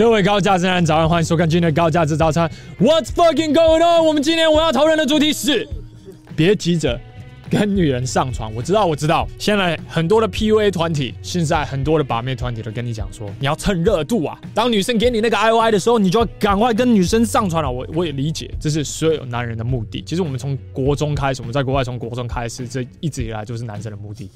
各位高价值男人早安，欢迎收看今天的高价值早餐。What's fucking going on？我们今天我要讨论的主题是：别急着跟女人上床。我知道，我知道，现在很多的 PUA 团体，现在很多的把妹团体都跟你讲说，你要趁热度啊。当女生给你那个 IOI 的时候，你就要赶快跟女生上床了。我我也理解，这是所有男人的目的。其实我们从国中开始，我们在国外从国中开始，这一直以来就是男生的目的。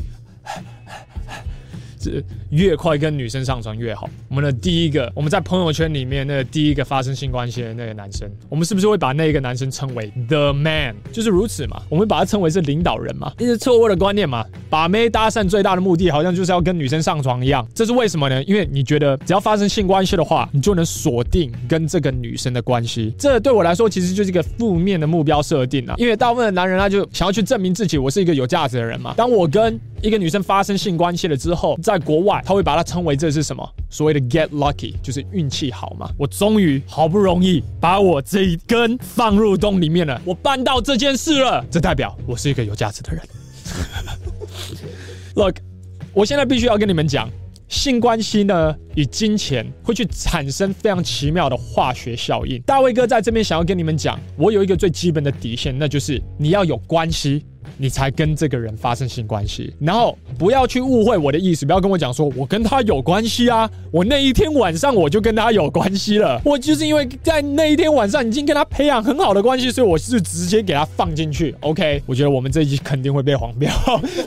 越快跟女生上床越好。我们的第一个，我们在朋友圈里面那个第一个发生性关系的那个男生，我们是不是会把那个男生称为 The Man？就是如此嘛？我们把他称为是领导人嘛？这是错误的观念嘛？把妹搭讪最大的目的，好像就是要跟女生上床一样。这是为什么呢？因为你觉得只要发生性关系的话，你就能锁定跟这个女生的关系。这对我来说，其实就是一个负面的目标设定啊。因为大部分的男人他就想要去证明自己，我是一个有价值的人嘛。当我跟一个女生发生性关系了之后，在国外他会把它称为这是什么？所谓的 get lucky，就是运气好嘛。我终于好不容易把我这一根放入洞里面了，我办到这件事了，这代表我是一个有价值的人。Look，我现在必须要跟你们讲，性关系呢与金钱会去产生非常奇妙的化学效应。大卫哥在这边想要跟你们讲，我有一个最基本的底线，那就是你要有关系。你才跟这个人发生性关系，然后不要去误会我的意思，不要跟我讲说我跟他有关系啊，我那一天晚上我就跟他有关系了，我就是因为在那一天晚上已经跟他培养很好的关系，所以我是直接给他放进去。OK，我觉得我们这一集肯定会被黄标。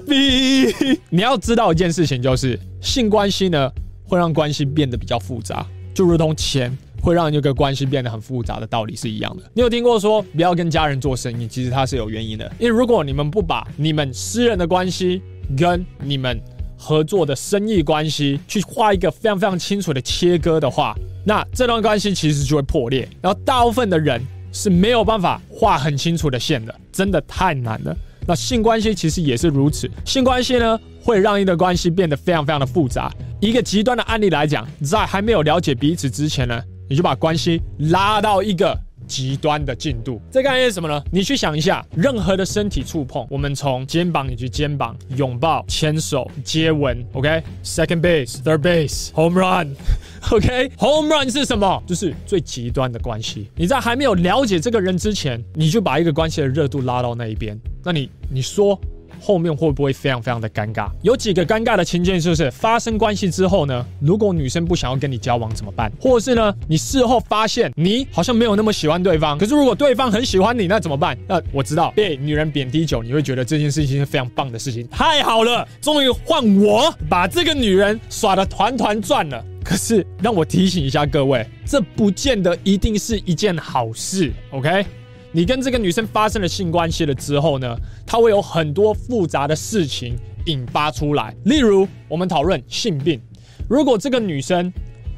B，你要知道一件事情，就是性关系呢会让关系变得比较复杂，就如同钱。会让这个关系变得很复杂的道理是一样的。你有听过说不要跟家人做生意？其实它是有原因的。因为如果你们不把你们私人的关系跟你们合作的生意关系去画一个非常非常清楚的切割的话，那这段关系其实就会破裂。然后大部分的人是没有办法画很清楚的线的，真的太难了。那性关系其实也是如此。性关系呢，会让一个关系变得非常非常的复杂。一个极端的案例来讲，在还没有了解彼此之前呢，你就把关系拉到一个极端的进度，这概念是什么呢？你去想一下，任何的身体触碰，我们从肩膀以及肩膀拥抱、牵手、接吻，OK，second base，third base，home run，OK，home run 是什么？就是最极端的关系。你在还没有了解这个人之前，你就把一个关系的热度拉到那一边，那你你说？后面会不会非常非常的尴尬？有几个尴尬的情境，就是发生关系之后呢，如果女生不想要跟你交往怎么办？或是呢，你事后发现你好像没有那么喜欢对方，可是如果对方很喜欢你，那怎么办？那我知道被女人贬低久，你会觉得这件事情是非常棒的事情，太好了，终于换我把这个女人耍得团团转了。可是让我提醒一下各位，这不见得一定是一件好事，OK？你跟这个女生发生了性关系了之后呢，她会有很多复杂的事情引发出来。例如，我们讨论性病。如果这个女生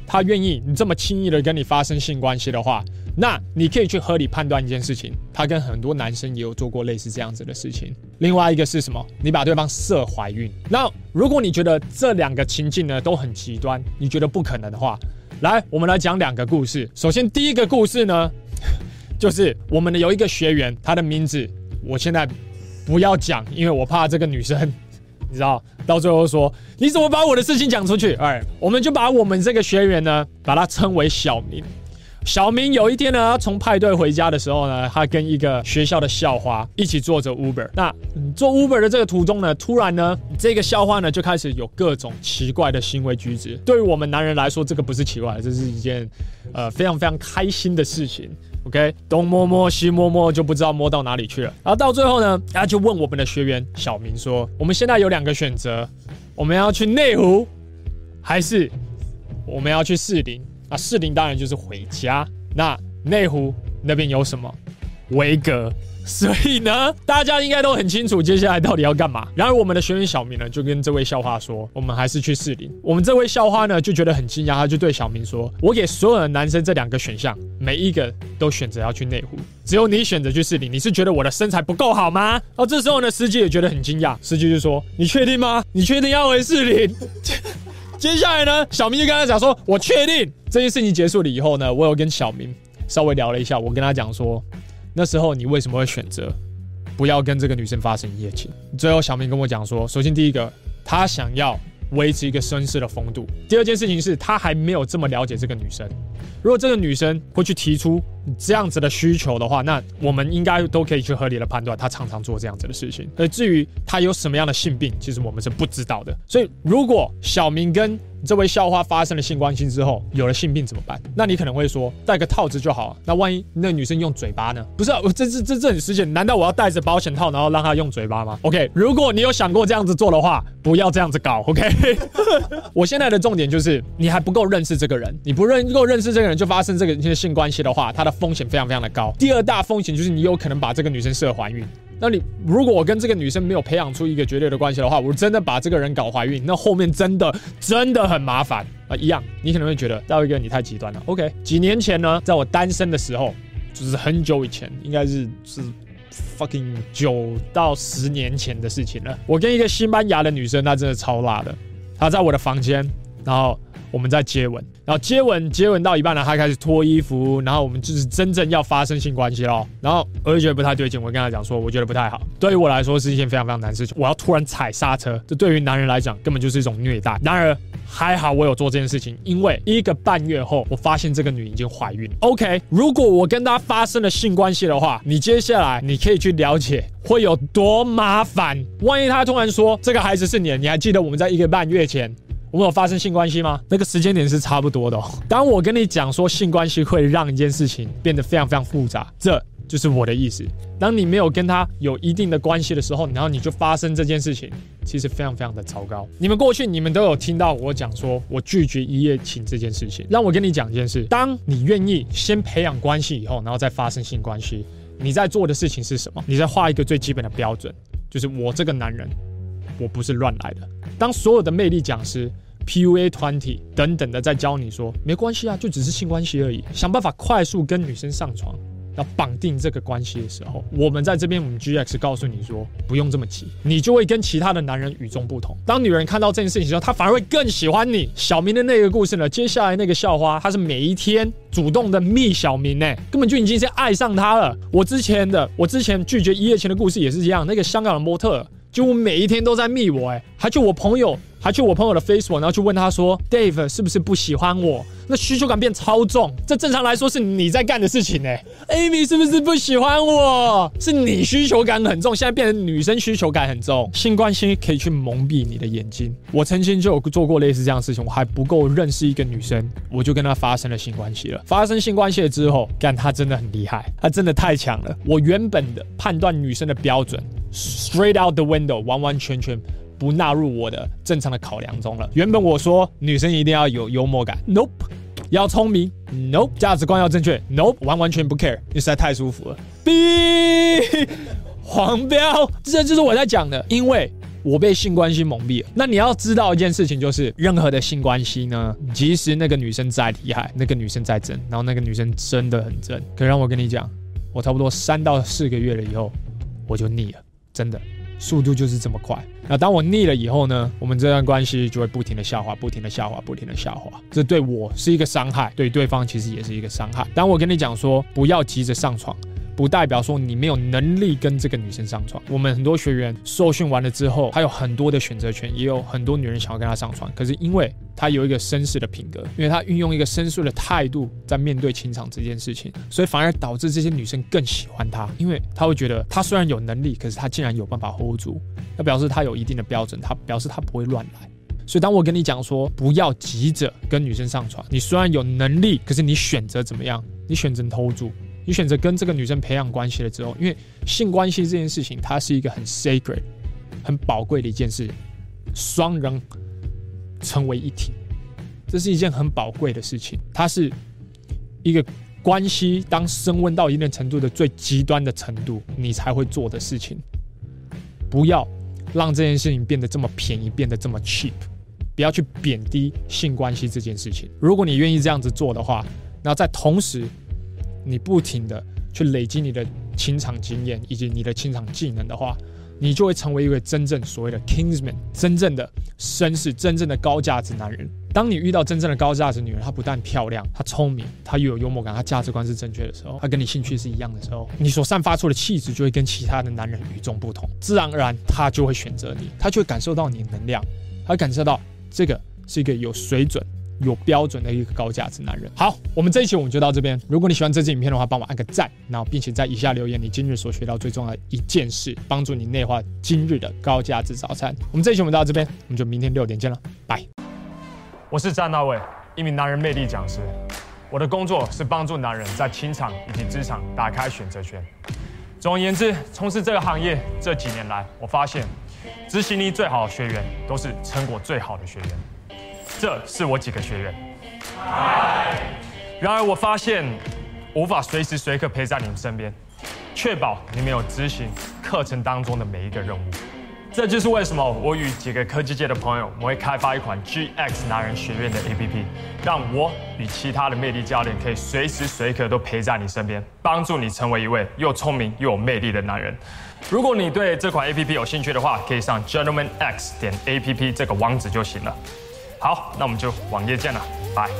她愿意你这么轻易的跟你发生性关系的话，那你可以去合理判断一件事情，她跟很多男生也有做过类似这样子的事情。另外一个是什么？你把对方射怀孕。那如果你觉得这两个情境呢都很极端，你觉得不可能的话，来，我们来讲两个故事。首先，第一个故事呢。就是我们的有一个学员，他的名字我现在不要讲，因为我怕这个女生，你知道，到最后说你怎么把我的事情讲出去？哎，我们就把我们这个学员呢，把他称为小明。小明有一天呢，从派对回家的时候呢，他跟一个学校的校花一起坐着 Uber。那坐 Uber 的这个途中呢，突然呢，这个校花呢就开始有各种奇怪的行为举止。对于我们男人来说，这个不是奇怪，这是一件呃非常非常开心的事情。OK，东摸摸西摸摸，就不知道摸到哪里去了。然后到最后呢，他就问我们的学员小明说：“我们现在有两个选择，我们要去内湖，还是我们要去士林？那士林当然就是回家。那内湖那边有什么？维格。”所以呢，大家应该都很清楚接下来到底要干嘛。然而，我们的学员小明呢，就跟这位校花说：“我们还是去士林。”我们这位校花呢，就觉得很惊讶，他就对小明说：“我给所有的男生这两个选项，每一个都选择要去内湖，只有你选择去士林。你是觉得我的身材不够好吗？” 哦，这时候呢，司机也觉得很惊讶，司机就说：“你确定吗？你确定要回士林？”接下来呢，小明就跟他讲说：“我确定。”这件事情结束了以后呢，我有跟小明稍微聊了一下，我跟他讲说。那时候你为什么会选择不要跟这个女生发生一夜情？最后小明跟我讲说，首先第一个，他想要维持一个绅士的风度；第二件事情是他还没有这么了解这个女生，如果这个女生会去提出这样子的需求的话，那我们应该都可以去合理的判断，她常常做这样子的事情。而至于她有什么样的性病，其实我们是不知道的。所以，如果小明跟这位校花发生了性关系之后有了性病怎么办？那你可能会说戴个套子就好。那万一那女生用嘴巴呢？不是，我这这这这很实际。难道我要戴着保险套，然后让她用嘴巴吗？OK，如果你有想过这样子做的话，不要这样子搞。OK，我现在的重点就是你还不够认识这个人，你不认够认识这个人就发生这个人的性关系的话，他的风险非常非常的高。第二大风险就是你有可能把这个女生设怀孕。那你如果我跟这个女生没有培养出一个绝对的关系的话，我真的把这个人搞怀孕，那后面真的真的很麻烦啊！一样，你可能会觉得大卫哥你太极端了。OK，几年前呢，在我单身的时候，就是很久以前，应该是是 fucking 九到十年前的事情了。我跟一个西班牙的女生，她真的超辣的，她在我的房间，然后。我们在接吻，然后接吻接吻到一半呢，他开始脱衣服，然后我们就是真正要发生性关系喽。然后我就觉得不太对劲，我跟他讲说，我觉得不太好。对于我来说是一件非常非常难事情，我要突然踩刹车，这对于男人来讲根本就是一种虐待。然而还好我有做这件事情，因为一个半月后，我发现这个女已经怀孕。OK，如果我跟她发生了性关系的话，你接下来你可以去了解会有多麻烦。万一她突然说这个孩子是你的，你还记得我们在一个半月前？我们有发生性关系吗？那个时间点是差不多的哦。当我跟你讲说性关系会让一件事情变得非常非常复杂，这就是我的意思。当你没有跟他有一定的关系的时候，然后你就发生这件事情，其实非常非常的糟糕。你们过去你们都有听到我讲说我拒绝一夜情这件事情。让我跟你讲一件事：当你愿意先培养关系以后，然后再发生性关系，你在做的事情是什么？你在画一个最基本的标准，就是我这个男人。我不是乱来的。当所有的魅力讲师、PUA 团体等等的在教你说没关系啊，就只是性关系而已，想办法快速跟女生上床，要绑定这个关系的时候，我们在这边，我们 GX 告诉你说不用这么急，你就会跟其他的男人与众不同。当女人看到这件事情的时候，她反而会更喜欢你。小明的那个故事呢？接下来那个校花，她是每一天主动的密小明呢，根本就已经是爱上他了。我之前的，我之前拒绝一夜情的故事也是这样，那个香港的模特。就我每一天都在密我，哎，还就我朋友，还去我朋友的 Facebook，然后去问他说，Dave 是不是不喜欢我？那需求感变超重，这正常来说是你在干的事情，哎，Amy 是不是不喜欢我？是你需求感很重，现在变成女生需求感很重，性关系可以去蒙蔽你的眼睛。我曾经就有做过类似这样的事情，我还不够认识一个女生，我就跟她发生了性关系了。发生性关系了之后，干她真的很厉害，她真的太强了。我原本的判断女生的标准。Straight out the window，完完全全不纳入我的正常的考量中了。原本我说女生一定要有幽默感，Nope；要聪明，Nope；价值观要正确，Nope；完完全不 care，你实在太舒服了。B 黄标，这就是我在讲的，因为我被性关系蒙蔽了。那你要知道一件事情，就是任何的性关系呢，即使那个女生再厉害，那个女生再真，然后那个女生真的很真，可让我跟你讲，我差不多三到四个月了以后，我就腻了。真的，速度就是这么快。那当我腻了以后呢？我们这段关系就会不停的下滑，不停的下滑，不停的下滑。这对我是一个伤害，对对方其实也是一个伤害。当我跟你讲说不要急着上床。不代表说你没有能力跟这个女生上床。我们很多学员受训完了之后，他有很多的选择权，也有很多女人想要跟他上床。可是因为他有一个绅士的品格，因为他运用一个绅士的态度在面对情场这件事情，所以反而导致这些女生更喜欢他。因为他会觉得他虽然有能力，可是他竟然有办法 hold 住，那表示他有一定的标准，他表示他不会乱来。所以当我跟你讲说不要急着跟女生上床，你虽然有能力，可是你选择怎么样？你选择 hold 住。你选择跟这个女生培养关系了之后，因为性关系这件事情，它是一个很 sacred、很宝贵的一件事，双人成为一体，这是一件很宝贵的事情。它是一个关系当升温到一定程度的最极端的程度，你才会做的事情。不要让这件事情变得这么便宜，变得这么 cheap。不要去贬低性关系这件事情。如果你愿意这样子做的话，那在同时。你不停的去累积你的情场经验以及你的情场技能的话，你就会成为一位真正所谓的 Kingsman，真正的绅士，真正的高价值男人。当你遇到真正的高价值女人，她不但漂亮，她聪明，她又有幽默感，她价值观是正确的时候，她跟你兴趣是一样的时候，你所散发出的气质就会跟其他的男人与众不同，自然而然她就会选择你，她就会感受到你的能量，她感受到这个是一个有水准、有标准的一个高价值男人。好，我们这一期我们就到这边。如果你喜欢这支影片的话，帮我按个赞，然后并且在以下留言你今日所学到最重要的一件事，帮助你内化今日的高价值早餐。我们这一期我们到这边，我们就明天六点见了，拜。我是詹大卫，一名男人魅力讲师。我的工作是帮助男人在情场以及职场打开选择权。总而言之，从事这个行业这几年来，我发现执行力最好的学员都是成果最好的学员。这是我几个学员。然而，我发现无法随时随刻陪在你们身边，确保你们有执行课程当中的每一个任务。这就是为什么我与几个科技界的朋友，我会开发一款 GX 男人学院的 APP，让我与其他的魅力教练可以随时随刻都陪在你身边，帮助你成为一位又聪明又有魅力的男人。如果你对这款 APP 有兴趣的话，可以上 gentlemanx 点 APP 这个网址就行了。好，那我们就网页见了，拜。